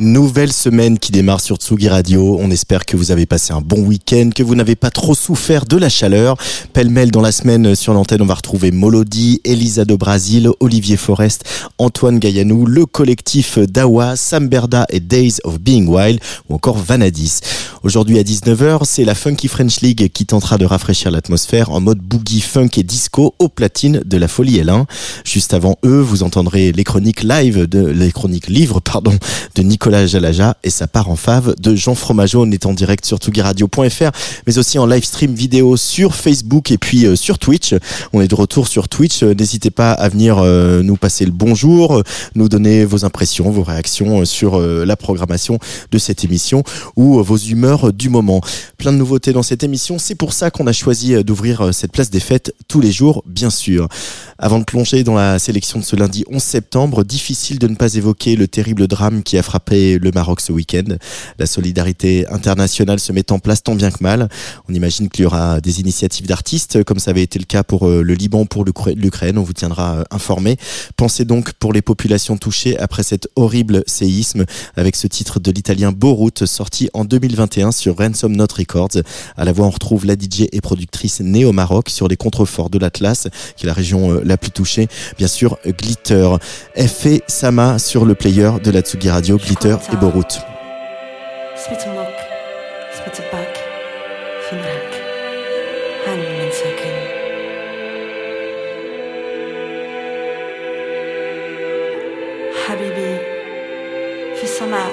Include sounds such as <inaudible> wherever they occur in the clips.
Nouvelle semaine qui démarre sur Tsugi Radio. On espère que vous avez passé un bon week-end, que vous n'avez pas trop souffert de la chaleur. Pêle-mêle dans la semaine sur l'antenne, on va retrouver Molody, Elisa de Brasil, Olivier Forest, Antoine Gaillanou, le collectif Dawa, Sam Berda et Days of Being Wild ou encore Vanadis. Aujourd'hui à 19h, c'est la Funky French League qui tentera de rafraîchir l'atmosphère en mode boogie, funk et disco aux platines de la Folie L1. Juste avant eux, vous entendrez les chroniques live de, les chroniques livres, pardon, de Nicolas Jalaja et sa part en fave de Jean Fromageau. On est en direct sur tugiradio.fr, mais aussi en live stream vidéo sur Facebook et puis euh, sur Twitch. On est de retour sur Twitch. Euh, N'hésitez pas à venir euh, nous passer le bonjour, nous donner vos impressions, vos réactions sur la programmation de cette émission ou vos humeurs du moment. Plein de nouveautés dans cette émission. C'est pour ça qu'on a choisi d'ouvrir cette place des fêtes tous les jours, bien sûr. Avant de plonger dans la sélection de ce lundi 11 septembre, difficile de ne pas évoquer le terrible drame qui a frappé le Maroc ce week-end. La solidarité internationale se met en place tant bien que mal. On imagine qu'il y aura des initiatives d'artistes, comme ça avait été le cas pour euh, le Liban, pour l'Ukra- l'Ukraine. On vous tiendra euh, informé. Pensez donc pour les populations touchées après cet horrible séisme avec ce titre de l'italien Borut sorti en 2021 sur Ransom Note Records. À la voix, on retrouve la DJ et productrice née au Maroc sur les contreforts de l'Atlas, qui est la région euh, la plus touchée. Bien sûr, Glitter. F et Sama sur le player de la Tsugi Radio, Glitter Carter et Borut. حبيبي في السماء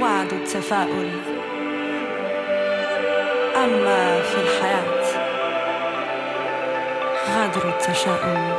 وعد التفاؤل أما في الحياة غدر التشاؤم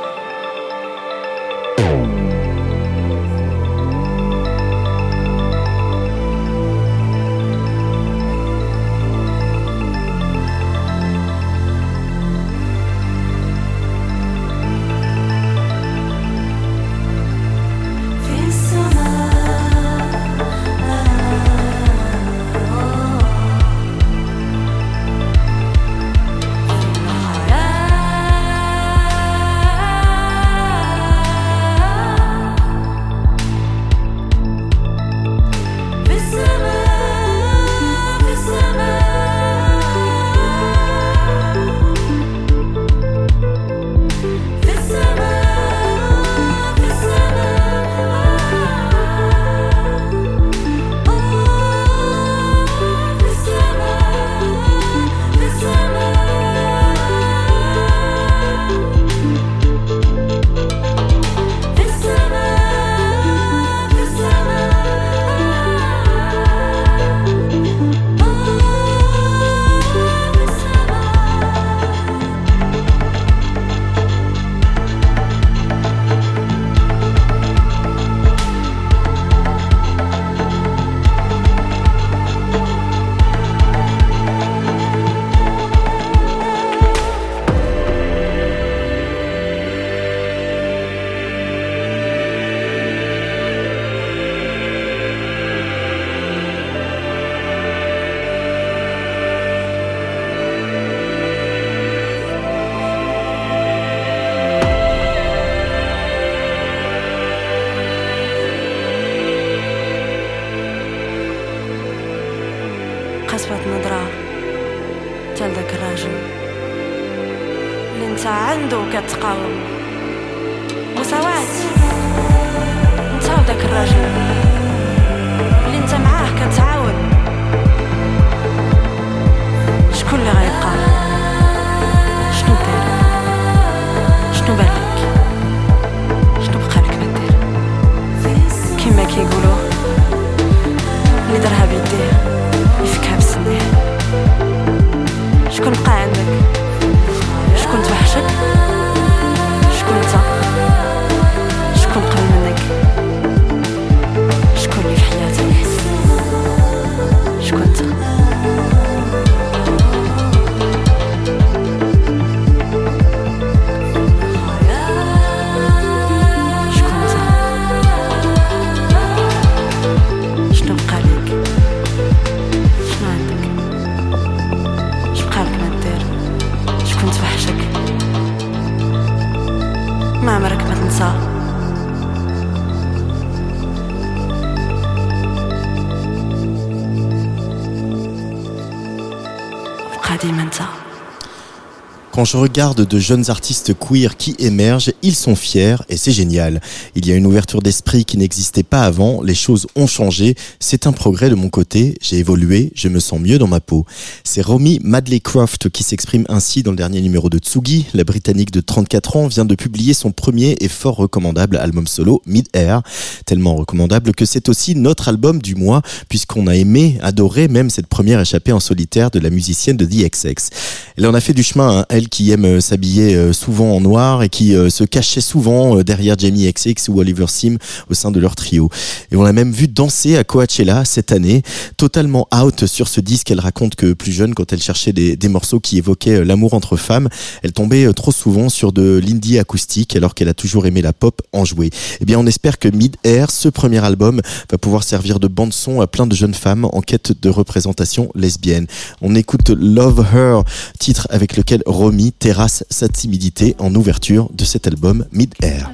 Quand je regarde de jeunes artistes queer qui émergent, ils sont fiers et c'est génial. Il y a une ouverture d'esprit qui n'existait pas avant, les choses ont changé, c'est un progrès de mon côté, j'ai évolué, je me sens mieux dans ma peau. C'est Romy Madley Croft qui s'exprime ainsi dans le dernier numéro de Tsugi. La Britannique de 34 ans vient de publier son premier et fort recommandable album solo, Mid Air. Tellement recommandable que c'est aussi notre album du mois puisqu'on a aimé, adoré même cette première échappée en solitaire de la musicienne de The XX. Elle en a fait du chemin, hein, qui aime euh, s'habiller euh, souvent en noir et qui euh, se cachait souvent derrière Jamie XX ou Oliver Sim au sein de leur trio. Et on l'a même vu danser à Coachella cette année, totalement out sur ce disque. Elle raconte que plus jeune, quand elle cherchait des, des morceaux qui évoquaient l'amour entre femmes, elle tombait trop souvent sur de l'indie acoustique alors qu'elle a toujours aimé la pop en jouer. Eh bien, on espère que Mid Air, ce premier album, va pouvoir servir de bande son à plein de jeunes femmes en quête de représentation lesbienne. On écoute Love Her, titre avec lequel Romy terrasse sa timidité en ouverture de cet album Mid Air.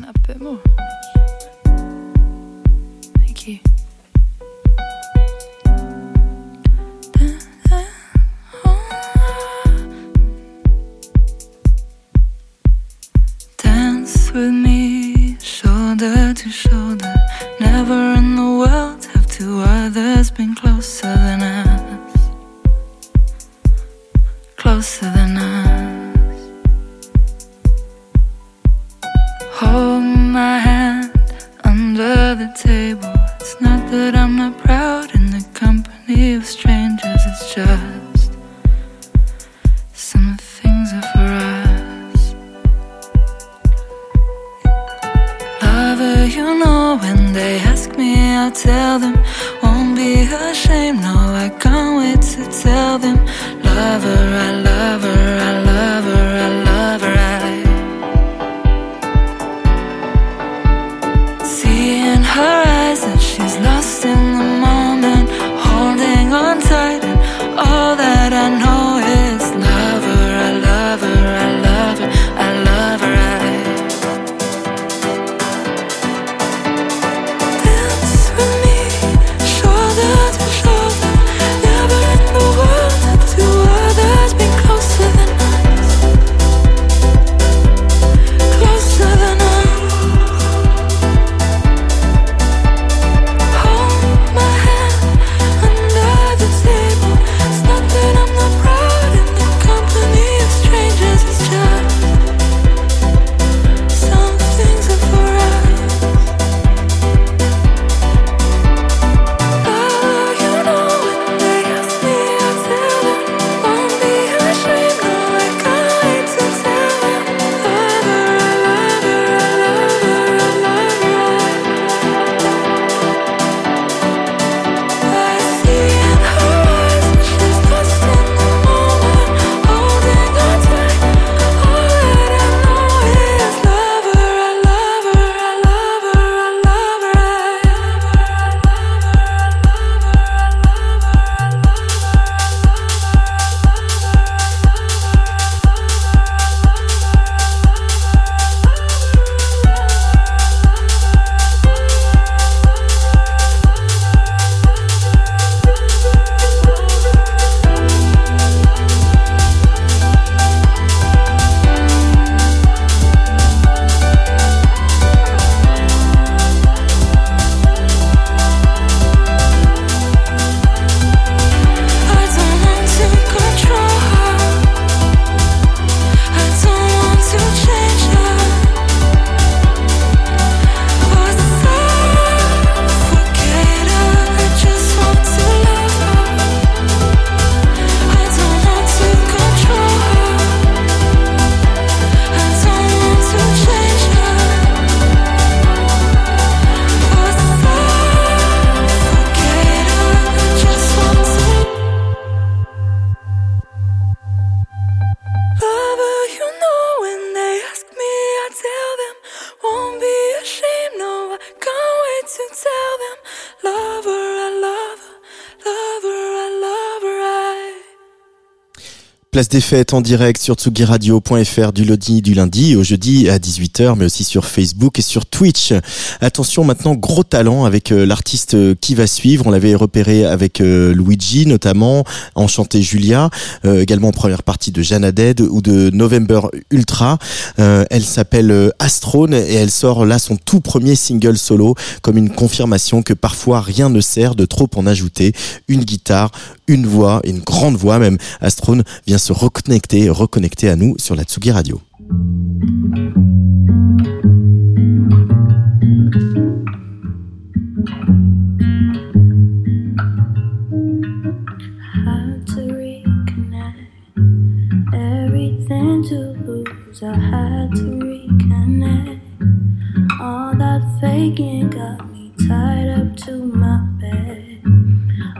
Place des fêtes en direct sur tsugiradio.fr du lundi du lundi au jeudi à 18h mais aussi sur Facebook et sur Twitch. Attention maintenant gros talent avec euh, l'artiste euh, qui va suivre. On l'avait repéré avec euh, Luigi notamment, Enchanté Julia, également en première partie de Jeanne Dead ou de November Ultra. Elle s'appelle Astrone et elle sort là son tout premier single solo comme une confirmation que parfois rien ne sert de trop en ajouter. Une guitare, une voix, une grande voix même. Astrone vient se reconnecter, reconnecter à nous sur la Tsugi Radio.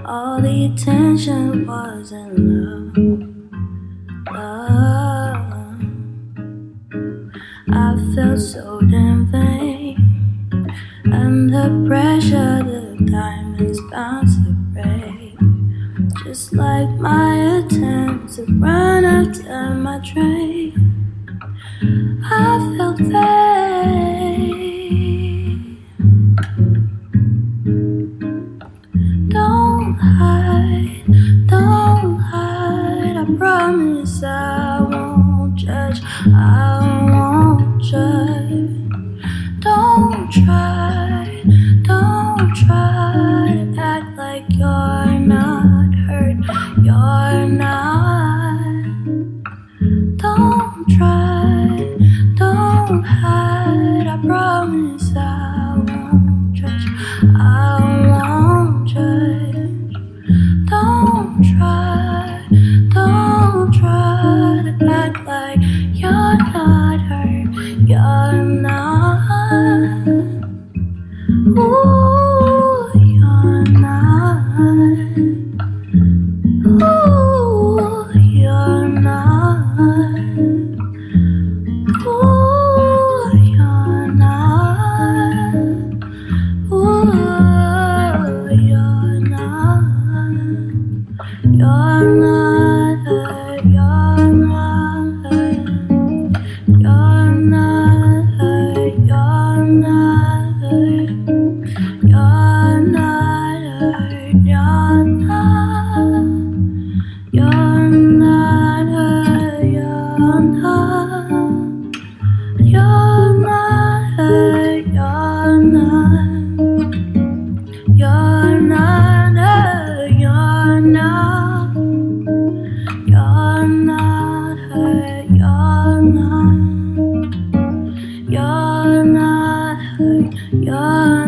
All the attention wasn't love. Love. I felt so damn vain. And the pressure, the diamonds bound to break. Just like my attempt to run after my train. I felt pain.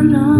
I'm.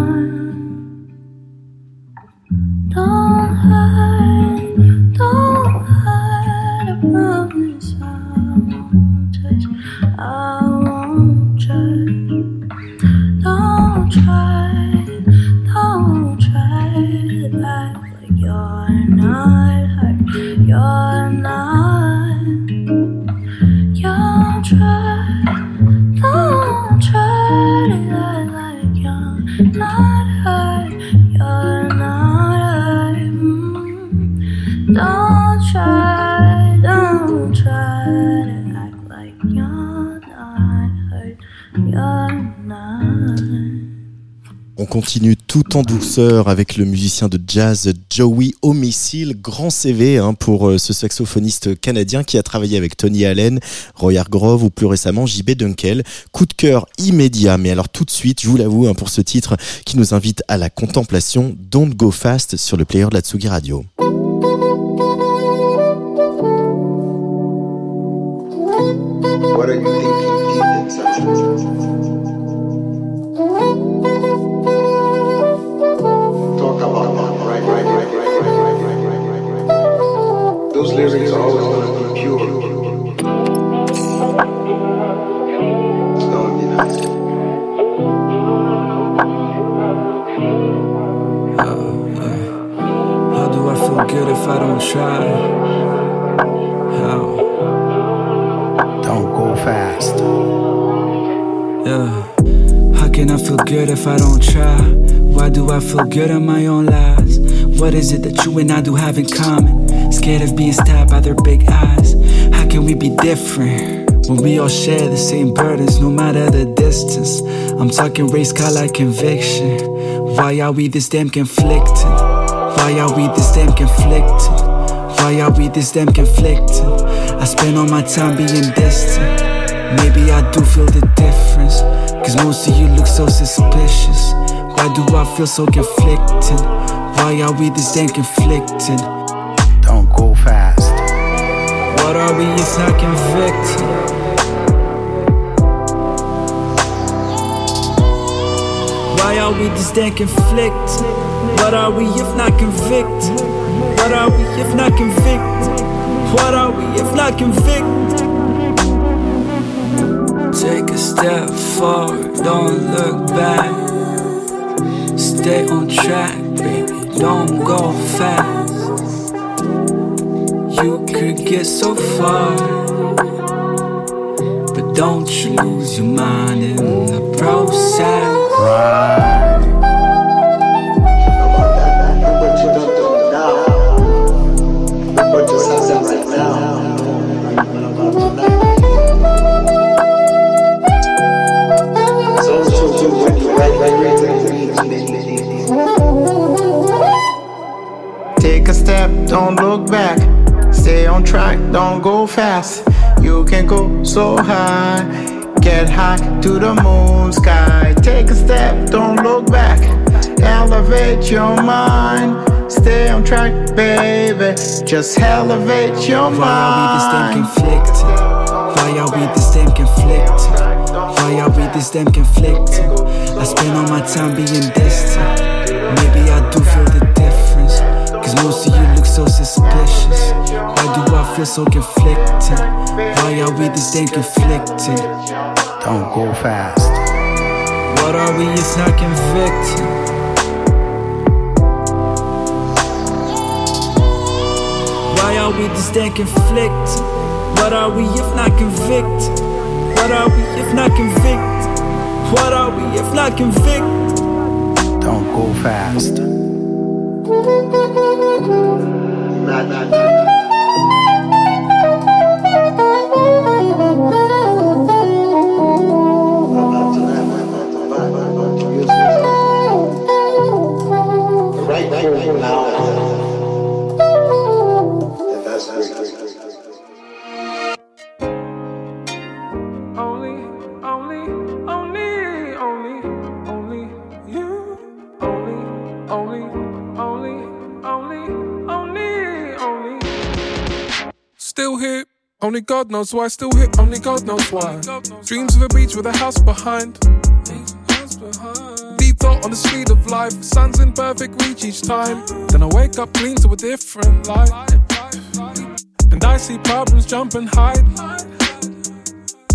Douceur avec le musicien de jazz Joey Homicile, grand CV hein, pour euh, ce saxophoniste canadien qui a travaillé avec Tony Allen, Roy Hargrove ou plus récemment JB Dunkel. Coup de cœur immédiat, mais alors tout de suite, je vous l'avoue, hein, pour ce titre qui nous invite à la contemplation, Don't Go Fast sur le player de la Tsugi Radio. What you Those lyrics are always going to be pure. It's going to be nice. How do I feel good if I don't try? How? Don't go fast. Yeah. How can I feel good if I don't try? Why do I feel good on my own lies? What is it that you and I do have in common? Scared of being stabbed by their big eyes. How can we be different? When we all share the same burdens, no matter the distance. I'm talking race, color, conviction. Why are we this damn conflicted? Why are we this damn conflicted? Why are we this damn conflicted? I spend all my time being distant. Maybe I do feel the difference. Cause most of you look so suspicious. Why do I feel so conflicted? Why are we this damn conflicted? Don't go fast. What are we if not convicted? Why are we this damn conflicted? What are we if not convicted? What are we if not convicted? What are we if not convicted? Take a step forward, don't look back. Stay on track, baby, don't go fast. You could get so far, but don't you lose your mind in the process. Right. Don't look back. Stay on track, don't go fast. You can go so high. Get high to the moon sky. Take a step, don't look back. Elevate your mind. Stay on track, baby. Just elevate your Why are we this damn mind. conflicted? Why are we this damn conflicted? Why are we this damn conflicted? I spend all my time being distant. Maybe I do feel the difference. Cause most suspicious. Why do I feel so conflicted? Why are we this damn conflicted? Don't go fast. What are we if not convicted? Why are we this damn conflicted? What are we if not convicted? What are we if not convicted? What are we if not convicted? Don't go fast na na na na. Only God knows why. I Still here. Only God knows why. Dreams of a beach with a house behind. Deep thought on the speed of life. Sun's in perfect reach each time. Then I wake up clean to a different light. And I see problems jump and hide.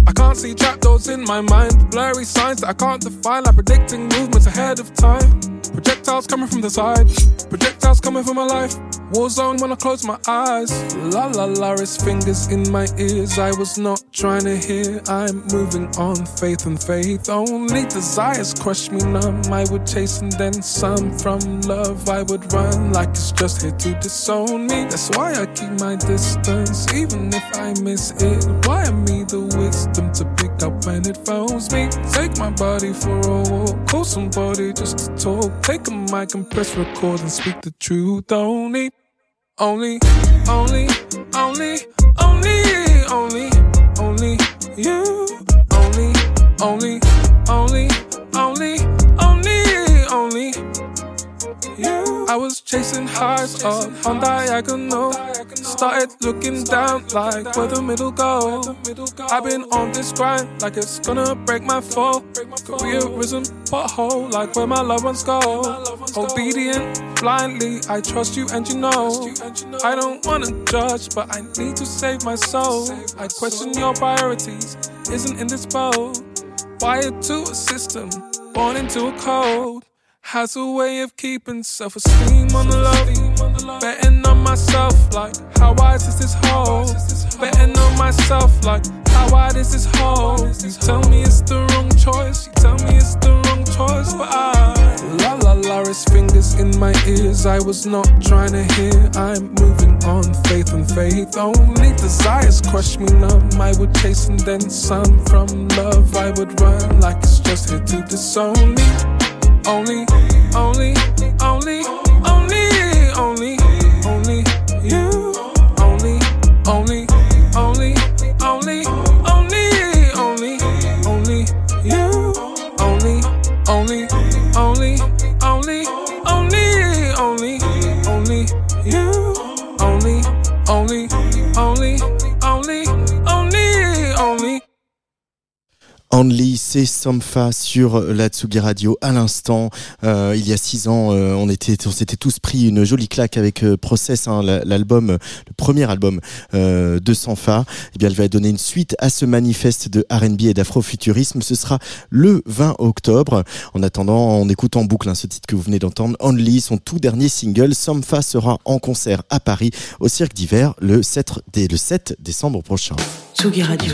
I can't see trapdoors in my mind. Blurry signs that I can't define, like predicting movements ahead of time. Projectiles coming from the side, projectiles coming from my life. War zone when I close my eyes. La la la, it's fingers in my ears. I was not trying to hear. I'm moving on, faith and faith. Only desires crush me numb. I would chase and then some from love. I would run like it's just here to disown me. That's why I keep my distance, even if I miss it. Why am me the wisdom to pick up when it phones me? Take my body for a walk, call somebody just to talk. Take a mic and press record and speak the truth. Only, only, only, only, only, only, only you. Only, only, only, I was chasing highs up on diagonal. Started looking down like where the middle go. I've been on this grind like it's gonna break my fall. Careerism pothole like where my loved ones go. Obedient blindly, I trust you and you know. I don't wanna judge, but I need to save my soul. I question your priorities, isn't in this boat. Wired to a system, born into a code. Has a way of keeping self esteem on the low. Betting on myself, like, how wise is this hoe? Betting on myself, like, How wide is this hole? You tell me it's the wrong choice. You tell me it's the wrong choice, but I. La la la, his fingers in my ears. I was not trying to hear. I'm moving on, faith and faith. Only desires crush me numb. I would chase and then some from love. I would run like it's just here to disown me. Only, only, only, c'est Somfa sur la Tsugi Radio à l'instant. Euh, il y a six ans, euh, on était, s'était tous pris une jolie claque avec euh, Process, hein, la- l'album, le premier album de Somfa. Eh bien, elle va donner une suite à ce manifeste de R&B et d'afrofuturisme. Ce sera le 20 octobre. En attendant, on écoute en boucle hein, ce titre que vous venez d'entendre, Only, son tout dernier single. Somfa sera en concert à Paris au Cirque d'hiver le 7, dès le 7 décembre prochain. Tsugi Radio.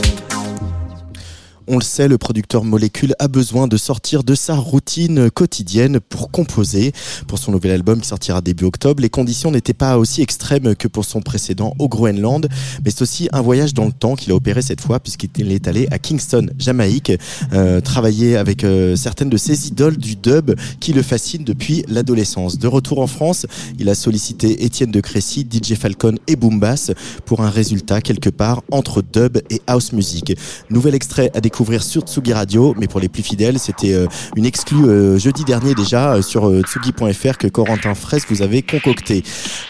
On le sait, le producteur Molécule a besoin de sortir de sa routine quotidienne pour composer. Pour son nouvel album qui sortira début octobre, les conditions n'étaient pas aussi extrêmes que pour son précédent au Groenland, mais c'est aussi un voyage dans le temps qu'il a opéré cette fois puisqu'il est allé à Kingston, Jamaïque, euh, travailler avec euh, certaines de ses idoles du dub qui le fascinent depuis l'adolescence. De retour en France, il a sollicité Étienne de Crécy, DJ Falcon et Boombass pour un résultat quelque part entre dub et house music. Nouvel extrait à découvrir sur Tsugi Radio, mais pour les plus fidèles, c'était euh, une exclue euh, jeudi dernier déjà euh, sur tsugi.fr que Corentin Fraisse vous avait concocté.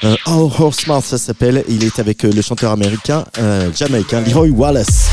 Euh, oh, Horseman, ça s'appelle. Il est avec le chanteur américain, euh, jamaïcain Leroy Wallace.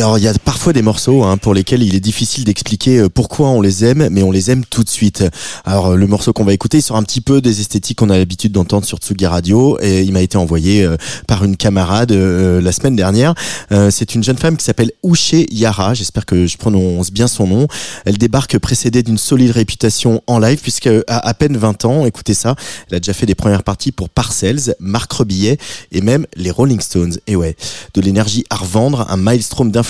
Alors il y a parfois des morceaux hein, pour lesquels il est difficile d'expliquer euh, pourquoi on les aime, mais on les aime tout de suite. Alors le morceau qu'on va écouter il sort un petit peu des esthétiques qu'on a l'habitude d'entendre sur Tsugi Radio et il m'a été envoyé euh, par une camarade euh, la semaine dernière. c'est une jeune femme qui s'appelle Uche Yara, j'espère que je prononce bien son nom. Elle débarque précédée d'une solide réputation en live puisque à à peine 20 ans, écoutez ça, elle a déjà fait des premières parties pour Parcells, Marc Rebillet et même les Rolling Stones. Et ouais, de l'énergie à revendre, un maelstrom d'influence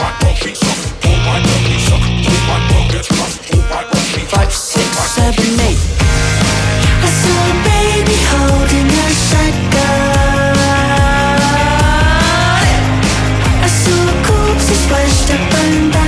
Whole wide world we suck. Whole wide world we suck. Whole wide world gets rough. Whole wide world she hot. Five, six, seven, eight. I saw a baby holding a shotgun. I saw a corpse splashed up and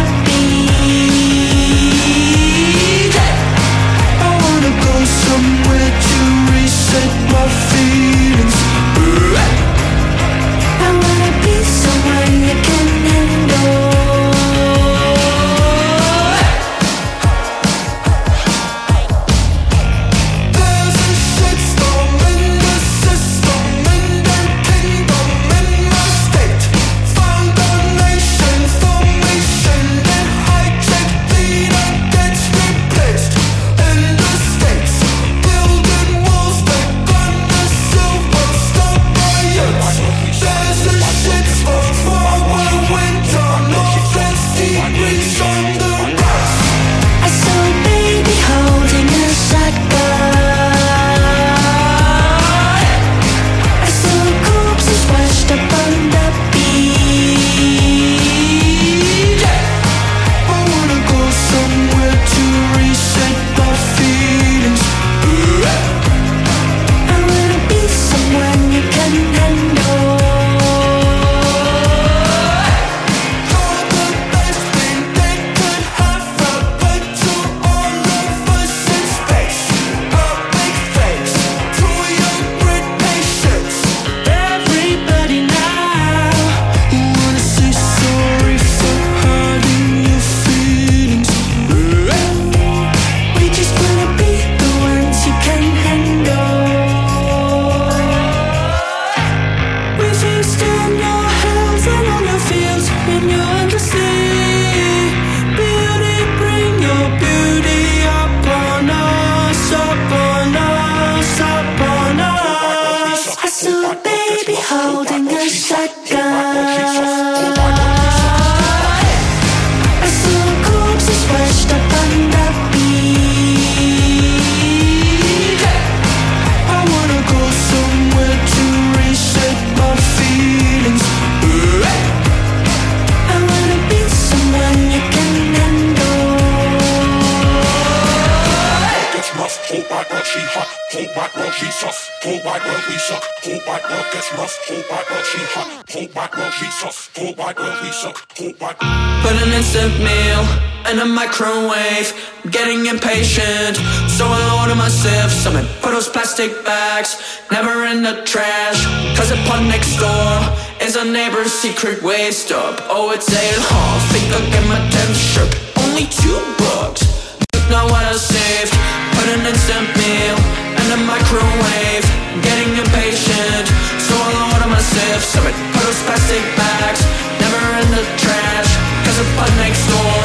plastic bags, never in the trash. Cause upon next door is a neighbor's secret waste up. Oh, it's ale hall, think I'll get my tenth shirt. Only two bucks. Look now what I saved. Put an instant meal in a microwave. Getting impatient, so I'll order myself some. Put those plastic bags, never in the trash. Upon next door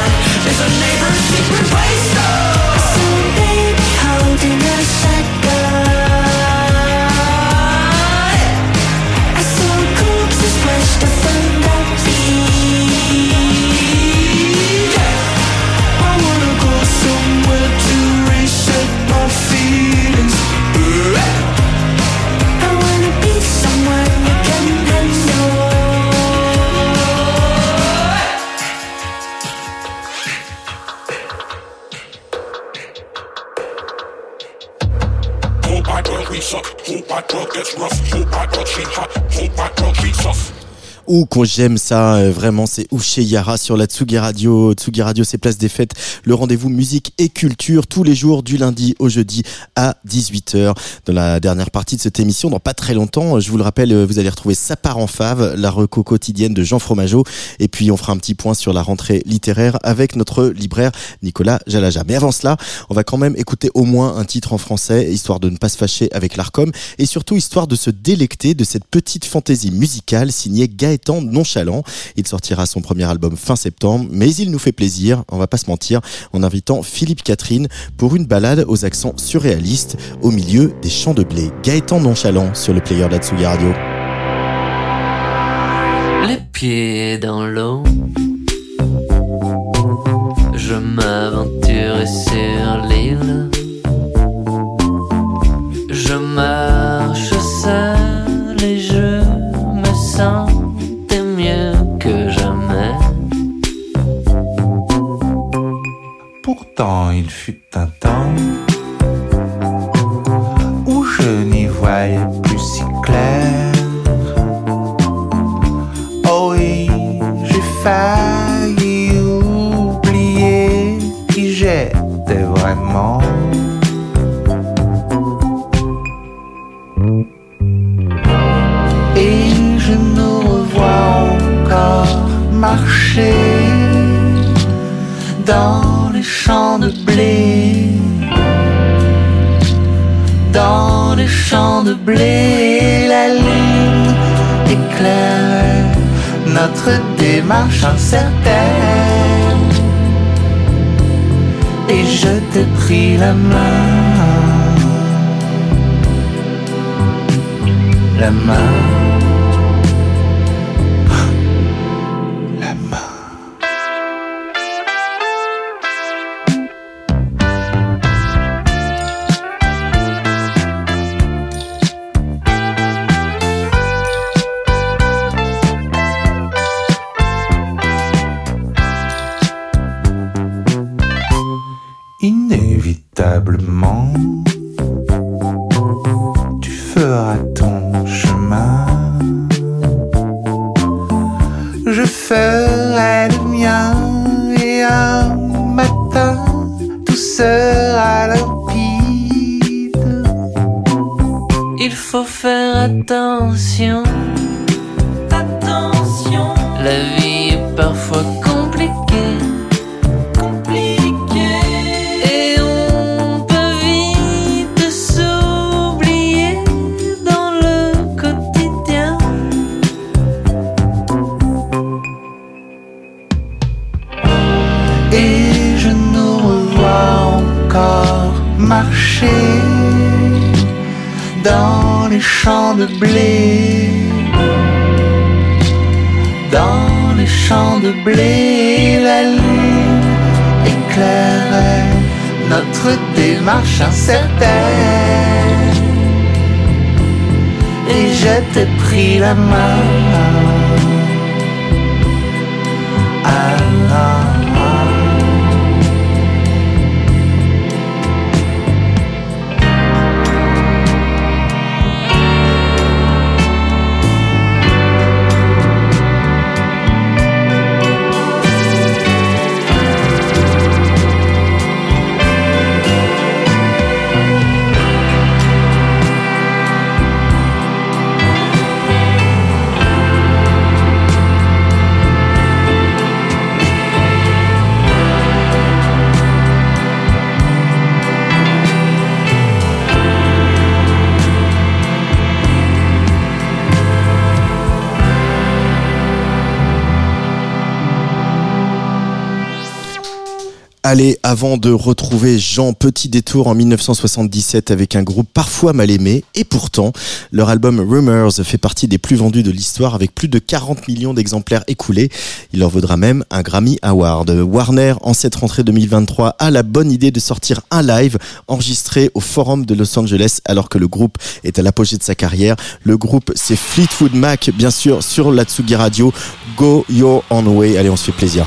is a neighbor's secret waste up. Suck. Whole bad girl gets rough. Whole bad girl she hot. Whole bad girl she tough. Ou qu'on j'aime ça, euh, vraiment, c'est Ouché Yara sur la Tsugi Radio. Tsugi Radio, c'est Place des Fêtes, le rendez-vous musique et culture tous les jours du lundi au jeudi à 18h. Dans la dernière partie de cette émission, dans pas très longtemps, je vous le rappelle, euh, vous allez retrouver Sa part en fave, la reco quotidienne de Jean Fromageau. Et puis, on fera un petit point sur la rentrée littéraire avec notre libraire Nicolas Jalaja. Mais avant cela, on va quand même écouter au moins un titre en français, histoire de ne pas se fâcher avec l'ARCOM et surtout histoire de se délecter de cette petite fantaisie musicale signée Gaëtan Nonchalant. Il sortira son premier album fin septembre, mais il nous fait plaisir, on va pas se mentir, en invitant Philippe Catherine pour une balade aux accents surréalistes au milieu des champs de blé. Gaëtan Nonchalant sur le player de la Tsugi Radio. Les pieds dans l'eau, je m'aventure sur l'île. Je marche seul et je Pourtant, il fut un temps où je n'y voyais plus si clair. Oh oui, j'ai failli oublier qui j'étais vraiment. Et je nous revois encore marcher dans les champs de blé. Dans les champs de blé, la lune éclaire notre démarche incertaine. Et je t'ai pris la main, la main. Allez, avant de retrouver Jean Petit Détour en 1977 avec un groupe parfois mal aimé, et pourtant, leur album Rumors fait partie des plus vendus de l'histoire avec plus de 40 millions d'exemplaires écoulés. Il leur vaudra même un Grammy Award. Warner, en cette rentrée 2023, a la bonne idée de sortir un live enregistré au Forum de Los Angeles alors que le groupe est à l'apogée de sa carrière. Le groupe, c'est Fleetwood Mac, bien sûr, sur la Tsugi Radio. Go Your Own Way. Allez, on se fait plaisir.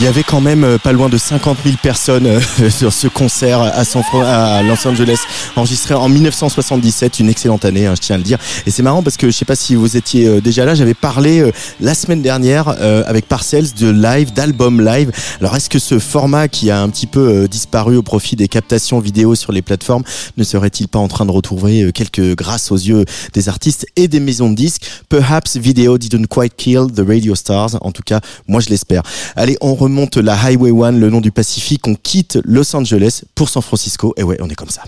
Il y avait quand même euh, pas loin de 50 000 personnes euh, <laughs> sur ce concert à, San à Los Angeles, enregistré en 1977, une excellente année, hein, je tiens à le dire. Et c'est marrant parce que je sais pas si vous étiez euh, déjà là, j'avais parlé la semaine dernière avec Parcells de live, d'album live. Alors est-ce que ce format qui a un petit peu disparu au profit des captations vidéo sur les plateformes ne serait-il pas en train de retrouver quelques grâces aux yeux des artistes et des maisons de disques? Perhaps video didn't quite kill the radio stars. En tout cas, moi je l'espère. Allez, on remonte la Highway 1, le nom du Pacifique. On quitte Los Angeles pour San Francisco. Et ouais, on est comme ça.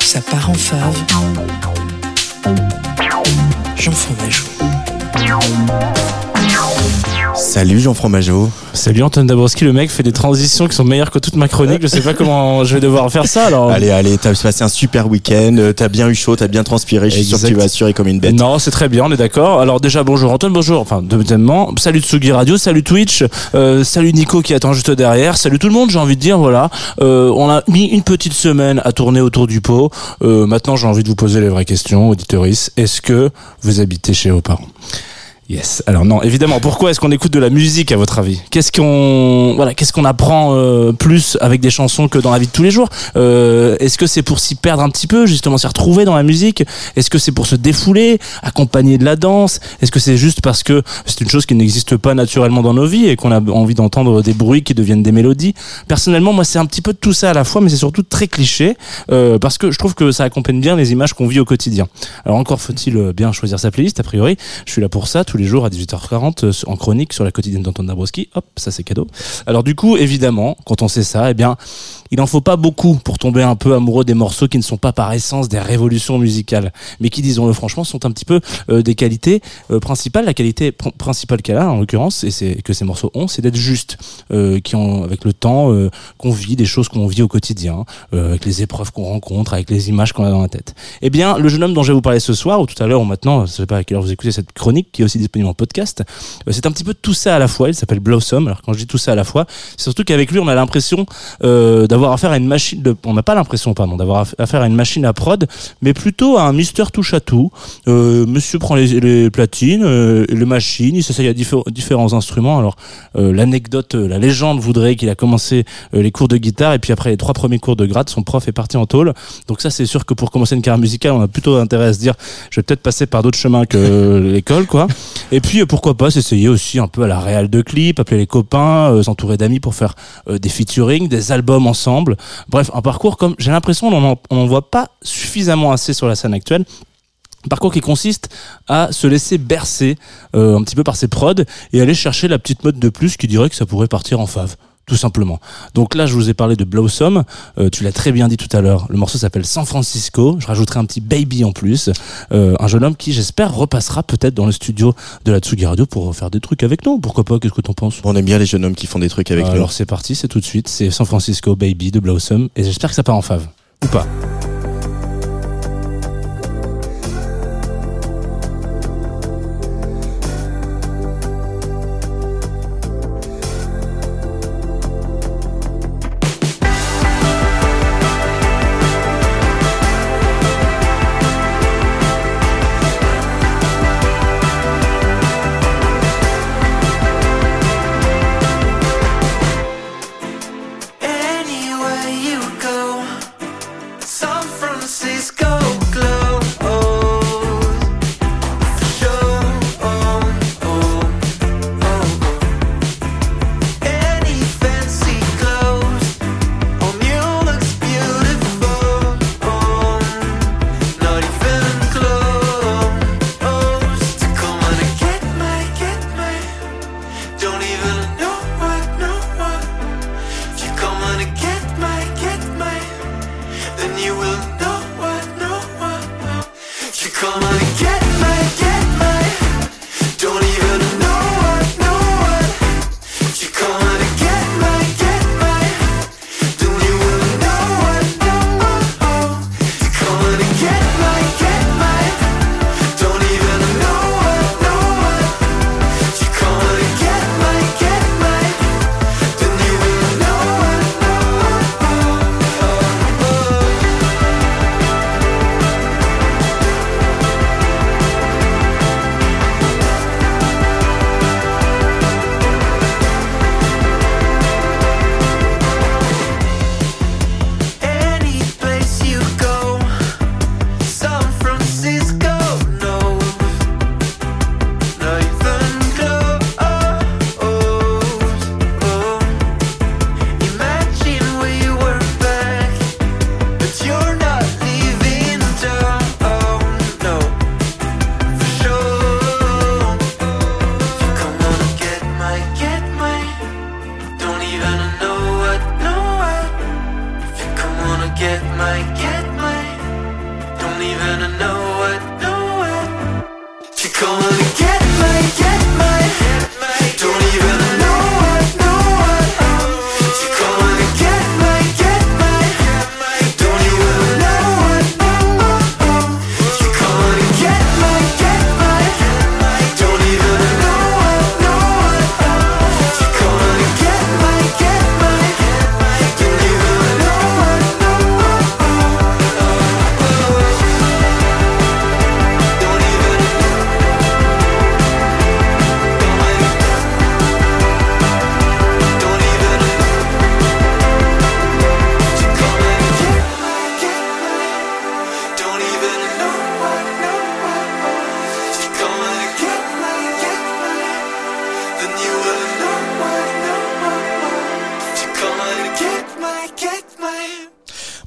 Ça part en fave. Jean Fromageau. Salut Jean Fromageau. Salut Antoine Dabrowski, le mec fait des transitions qui sont meilleures que toute ma chronique. Je sais pas comment je vais devoir faire ça alors. Allez, allez, t'as passé un super week-end, euh, t'as bien eu chaud, t'as bien transpiré, je suis sûr que tu vas assurer comme une bête. Non, c'est très bien, on est d'accord. Alors déjà, bonjour Antoine, bonjour. Enfin, deuxièmement, salut Tsugi Radio, salut Twitch, euh, salut Nico qui attend juste derrière, salut tout le monde, j'ai envie de dire, voilà. Euh, on a mis une petite semaine à tourner autour du pot. Euh, maintenant, j'ai envie de vous poser les vraies questions, auditoris. Est-ce que vous habitez chez vos parents? Yes. Alors non, évidemment. Pourquoi est-ce qu'on écoute de la musique à votre avis? Qu'est-ce qu'on voilà, qu'est-ce qu'on apprend euh, plus avec des chansons que dans la vie de tous les jours? Euh, Est-ce que c'est pour s'y perdre un petit peu, justement s'y retrouver dans la musique? Est-ce que c'est pour se défouler, accompagner de la danse? Est-ce que c'est juste parce que c'est une chose qui n'existe pas naturellement dans nos vies et qu'on a envie d'entendre des bruits qui deviennent des mélodies? Personnellement, moi, c'est un petit peu tout ça à la fois, mais c'est surtout très cliché euh, parce que je trouve que ça accompagne bien les images qu'on vit au quotidien. Alors encore faut-il euh, bien choisir sa playlist. A priori, je suis là pour ça tous les jours à 18h40 euh, en chronique sur la quotidienne d'Antoine Dabrowski. Hop, ça c'est cadeau. Alors du coup, évidemment, quand on sait ça, eh bien, il en faut pas beaucoup pour tomber un peu amoureux des morceaux qui ne sont pas par essence des révolutions musicales, mais qui, disons-le franchement, sont un petit peu euh, des qualités euh, principales. La qualité pr- principale qu'elle a, en l'occurrence, et que ces morceaux ont, c'est d'être justes, euh, qui ont, avec le temps, euh, qu'on vit, des choses qu'on vit au quotidien, avec les épreuves qu'on rencontre, avec les images qu'on a dans la tête. Eh bien, le jeune homme dont je vais vous parler ce soir, ou tout à l'heure, ou maintenant, je sais pas à quelle heure vous écoutez cette chronique, qui est aussi disponible en podcast, c'est un petit peu tout ça à la fois. Il s'appelle Blossom. Alors quand je dis tout ça à la fois, c'est surtout qu'avec lui, on a l'impression euh, d'avoir affaire à une machine. De, on n'a pas l'impression, pardon, d'avoir aff- affaire à une machine à prod, mais plutôt à un Mister touche à tout. Euh, monsieur prend les, les platines, euh, les machines, il s'essaye à diffé- différents instruments. Alors euh, l'anecdote, euh, la légende voudrait qu'il a commencé euh, les cours de guitare et puis après les trois premiers cours de grade, son prof est parti en tôle. Donc ça, c'est sûr que pour commencer une carrière musicale, on a plutôt intérêt à se dire, je vais peut-être passer par d'autres chemins que l'école, quoi. Et puis euh, pourquoi pas s'essayer aussi un peu à la réal de clip, appeler les copains, euh, s'entourer d'amis pour faire euh, des featuring, des albums ensemble. Bref, un parcours comme j'ai l'impression on en, on en voit pas suffisamment assez sur la scène actuelle. Parcours qui consiste à se laisser bercer euh, un petit peu par ses prods et aller chercher la petite mode de plus qui dirait que ça pourrait partir en fave. Tout simplement. Donc là, je vous ai parlé de Blossom. Euh, tu l'as très bien dit tout à l'heure. Le morceau s'appelle San Francisco. Je rajouterai un petit baby en plus. Euh, un jeune homme qui, j'espère, repassera peut-être dans le studio de la Tsugi Radio pour faire des trucs avec nous. Pourquoi pas Qu'est-ce que t'en penses? On aime bien les jeunes hommes qui font des trucs avec nous. Alors c'est parti, c'est tout de suite. C'est San Francisco Baby de Blossom. Et j'espère que ça part en fave. Ou pas.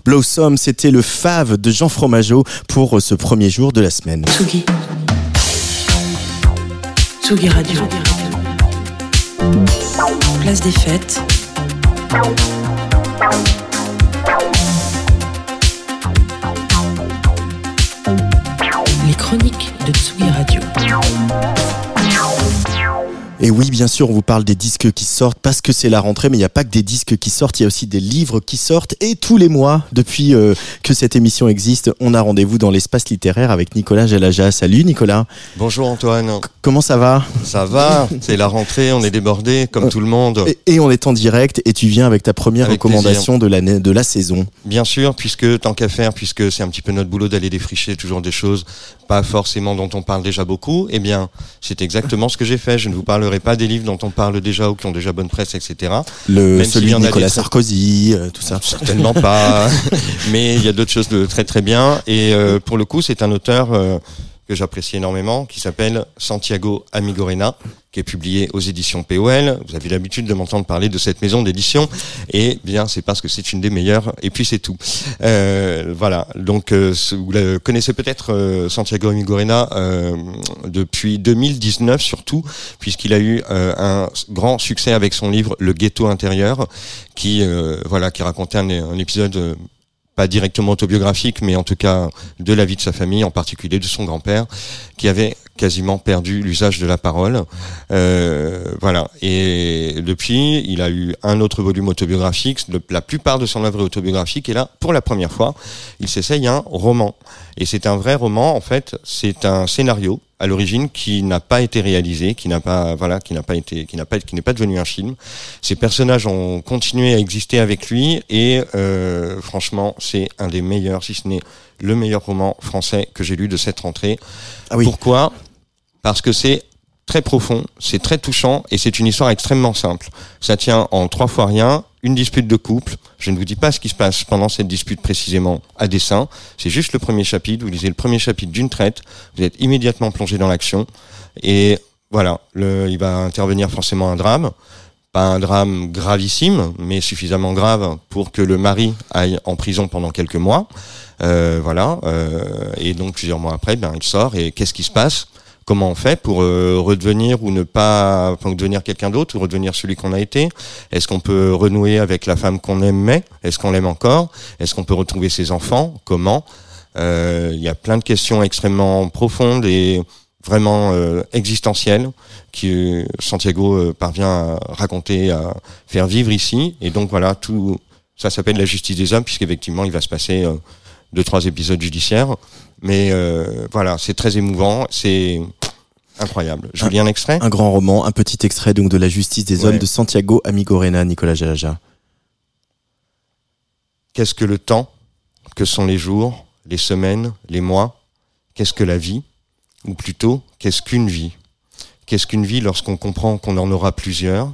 Blossom, c'était le fave de Jean Fromageau pour euh, ce premier jour de la semaine. Tsugi. Tsugi Radio. Place des fêtes. Les chroniques de Tsugi Radio. Et oui, bien sûr, on vous parle des disques qui sortent parce que c'est la rentrée, mais il n'y a pas que des disques qui sortent, il y a aussi des livres qui sortent. Et tous les mois, depuis euh, que cette émission existe, on a rendez-vous dans l'espace littéraire avec Nicolas Jalaja. Salut Nicolas. Bonjour Antoine. Comment ça va? Ça va, <laughs> c'est la rentrée, on est débordé comme tout le monde. et, et on est en direct et tu viens avec ta première Avec recommandation de de la saison. Bien sûr, puisque tant qu'à faire, puisque c'est un petit peu notre boulot d'aller défricher toujours des choses pas forcément dont on parle déjà beaucoup, eh bien, c'est exactement ce que j'ai fait. Je ne vous parlerai pas des livres dont on parle déjà ou qui ont déjà bonne presse, etc. Le Même celui en de Nicolas Sarkozy, euh, tout ça. Certainement pas, <laughs> mais il y a d'autres choses de très très bien. Et euh, pour le coup, c'est un auteur euh, que j'apprécie énormément, qui s'appelle Santiago Amigorena, qui est publié aux éditions POL. Vous avez l'habitude de m'entendre parler de cette maison d'édition, et bien c'est parce que c'est une des meilleures. Et puis c'est tout. Euh, voilà. Donc euh, vous connaissez peut-être euh, Santiago Amigorena euh, depuis 2019 surtout, puisqu'il a eu euh, un grand succès avec son livre Le Ghetto intérieur, qui euh, voilà qui racontait un, un épisode pas directement autobiographique, mais en tout cas de la vie de sa famille, en particulier de son grand-père, qui avait quasiment perdu l'usage de la parole. Euh, voilà. Et depuis, il a eu un autre volume autobiographique. La plupart de son œuvre est autobiographique. Et là, pour la première fois, il s'essaye un roman. Et c'est un vrai roman. En fait, c'est un scénario à l'origine qui n'a pas été réalisé, qui n'a pas, voilà, qui n'a pas été, qui n'a pas, qui n'est pas devenu un film. Ces personnages ont continué à exister avec lui et euh, franchement, c'est un des meilleurs, si ce n'est le meilleur roman français que j'ai lu de cette rentrée. Pourquoi? Parce que c'est très profond, c'est très touchant et c'est une histoire extrêmement simple. Ça tient en trois fois rien, une dispute de couple. Je ne vous dis pas ce qui se passe pendant cette dispute précisément à dessin. C'est juste le premier chapitre. Vous lisez le premier chapitre d'une traite. Vous êtes immédiatement plongé dans l'action et voilà, le, il va intervenir forcément un drame. Pas un drame gravissime, mais suffisamment grave pour que le mari aille en prison pendant quelques mois. Euh, voilà. euh, et donc plusieurs mois après, ben il sort. Et qu'est-ce qui se passe? Comment on fait pour euh, redevenir ou ne pas enfin, devenir quelqu'un d'autre ou redevenir celui qu'on a été? Est-ce qu'on peut renouer avec la femme qu'on aimait Est-ce qu'on l'aime encore? Est-ce qu'on peut retrouver ses enfants? Comment? Euh, Il y a plein de questions extrêmement profondes et vraiment euh, existentielles que Santiago parvient à raconter, à faire vivre ici. Et donc voilà, tout ça s'appelle la justice des hommes puisqu'effectivement il va se passer deux trois épisodes judiciaires. Mais euh, voilà, c'est très émouvant, c'est incroyable. Je vous lis un extrait. Un grand roman, un petit extrait donc de La justice des hommes Ouais. de Santiago Amigorena, Nicolas Jalaja. Qu'est-ce que le temps Que sont les jours, les semaines, les mois? Qu'est-ce que la vie? Ou plutôt, qu'est-ce qu'une vie? Qu'est-ce qu'une vie lorsqu'on comprend qu'on en aura plusieurs?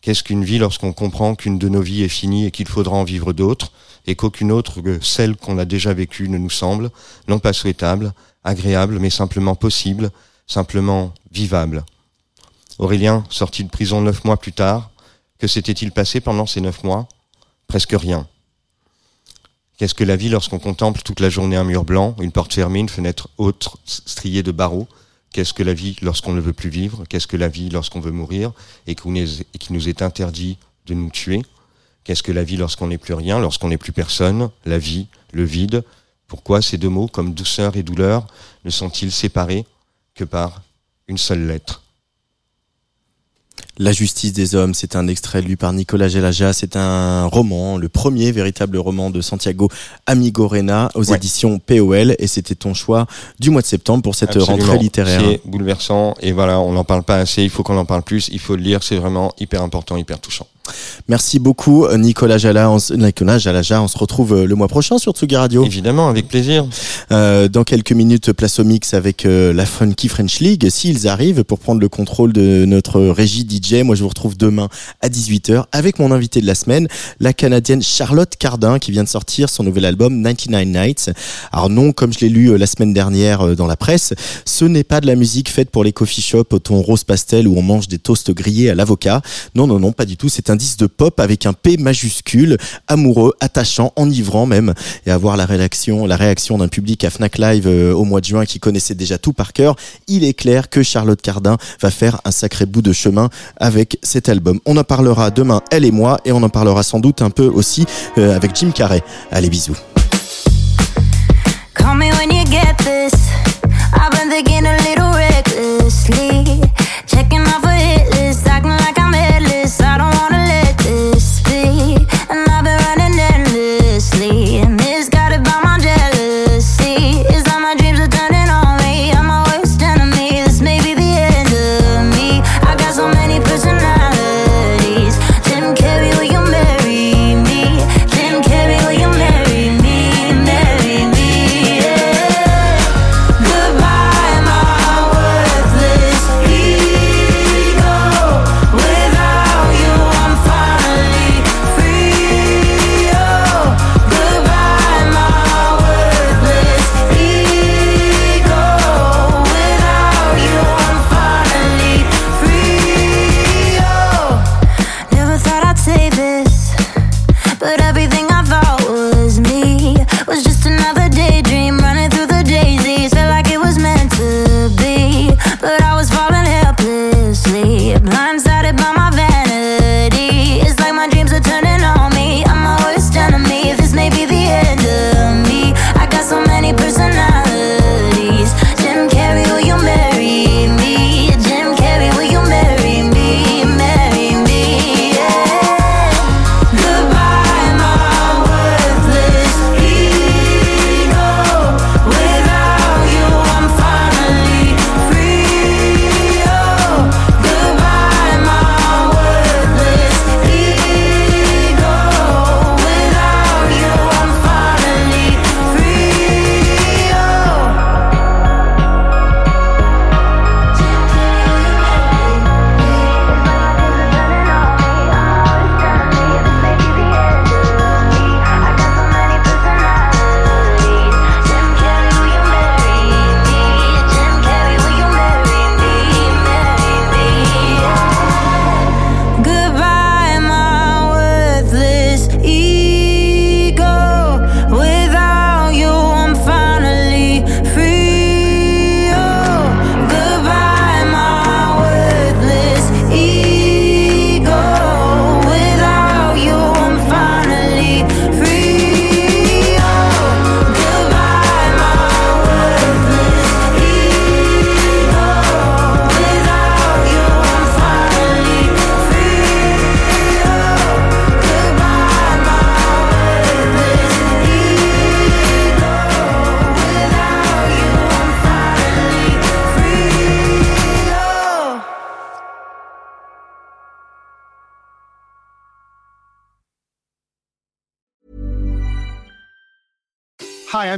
Qu'est-ce qu'une vie lorsqu'on comprend qu'une de nos vies est finie et qu'il faudra en vivre d'autres et qu'aucune autre que celle qu'on a déjà vécue ne nous semble, non pas souhaitable, agréable, mais simplement possible, simplement vivable. Aurélien, sorti de prison neuf mois plus tard, que s'était-il passé pendant ces neuf mois? Presque rien. Qu'est-ce que la vie lorsqu'on contemple toute la journée un mur blanc, une porte fermée, une fenêtre haute striée de barreaux? Qu'est-ce que la vie lorsqu'on ne veut plus vivre? Qu'est-ce que la vie lorsqu'on veut mourir? Et qu'il nous et qu'il nous est interdit de nous tuer. Qu'est-ce que la vie lorsqu'on n'est plus rien, lorsqu'on n'est plus personne? La vie, le vide. Pourquoi ces deux mots, comme douceur et douleur, ne sont-ils séparés que par une seule lettre? La justice des hommes, c'est un extrait lu par Nicolas Jalaja. C'est un roman, le premier véritable roman de Santiago Amigorena aux Ouais. éditions POL. Et c'était ton choix du mois de septembre pour cette Absolument. rentrée littéraire. C'est bouleversant et voilà, on n'en parle pas assez, il faut qu'on en parle plus, il faut le lire, c'est vraiment hyper important, hyper touchant. Merci beaucoup, Nicolas Jala. On, Nicolas Jalaja, on se retrouve euh, le mois prochain sur Tsugi Radio. Évidemment, avec plaisir. Euh, dans quelques minutes, place au mix avec euh, la Funky French League, s'ils arrivent pour prendre le contrôle de notre régie DJ Moi, je vous retrouve demain à 18h avec mon invité de la semaine, la Canadienne Charlotte Cardin, qui vient de sortir son nouvel album 99 Nights. Alors non, comme je l'ai lu euh, la semaine dernière euh, dans la presse, ce n'est pas de la musique faite pour les coffee shops au ton rose pastel où on mange des toasts grillés à l'avocat. Non, non, non, pas du tout. C'est un disque de pop avec un P majuscule, amoureux, attachant, enivrant même. Et avoir la réaction, la réaction d'un public à Fnac Live euh, au mois de juin qui connaissait déjà tout par cœur, il est clair que Charlotte Cardin va faire un sacré bout de chemin avec cet album. On en parlera demain, elle et moi, et on en parlera sans doute un peu aussi euh, avec Jim Carrey. Allez, bisous.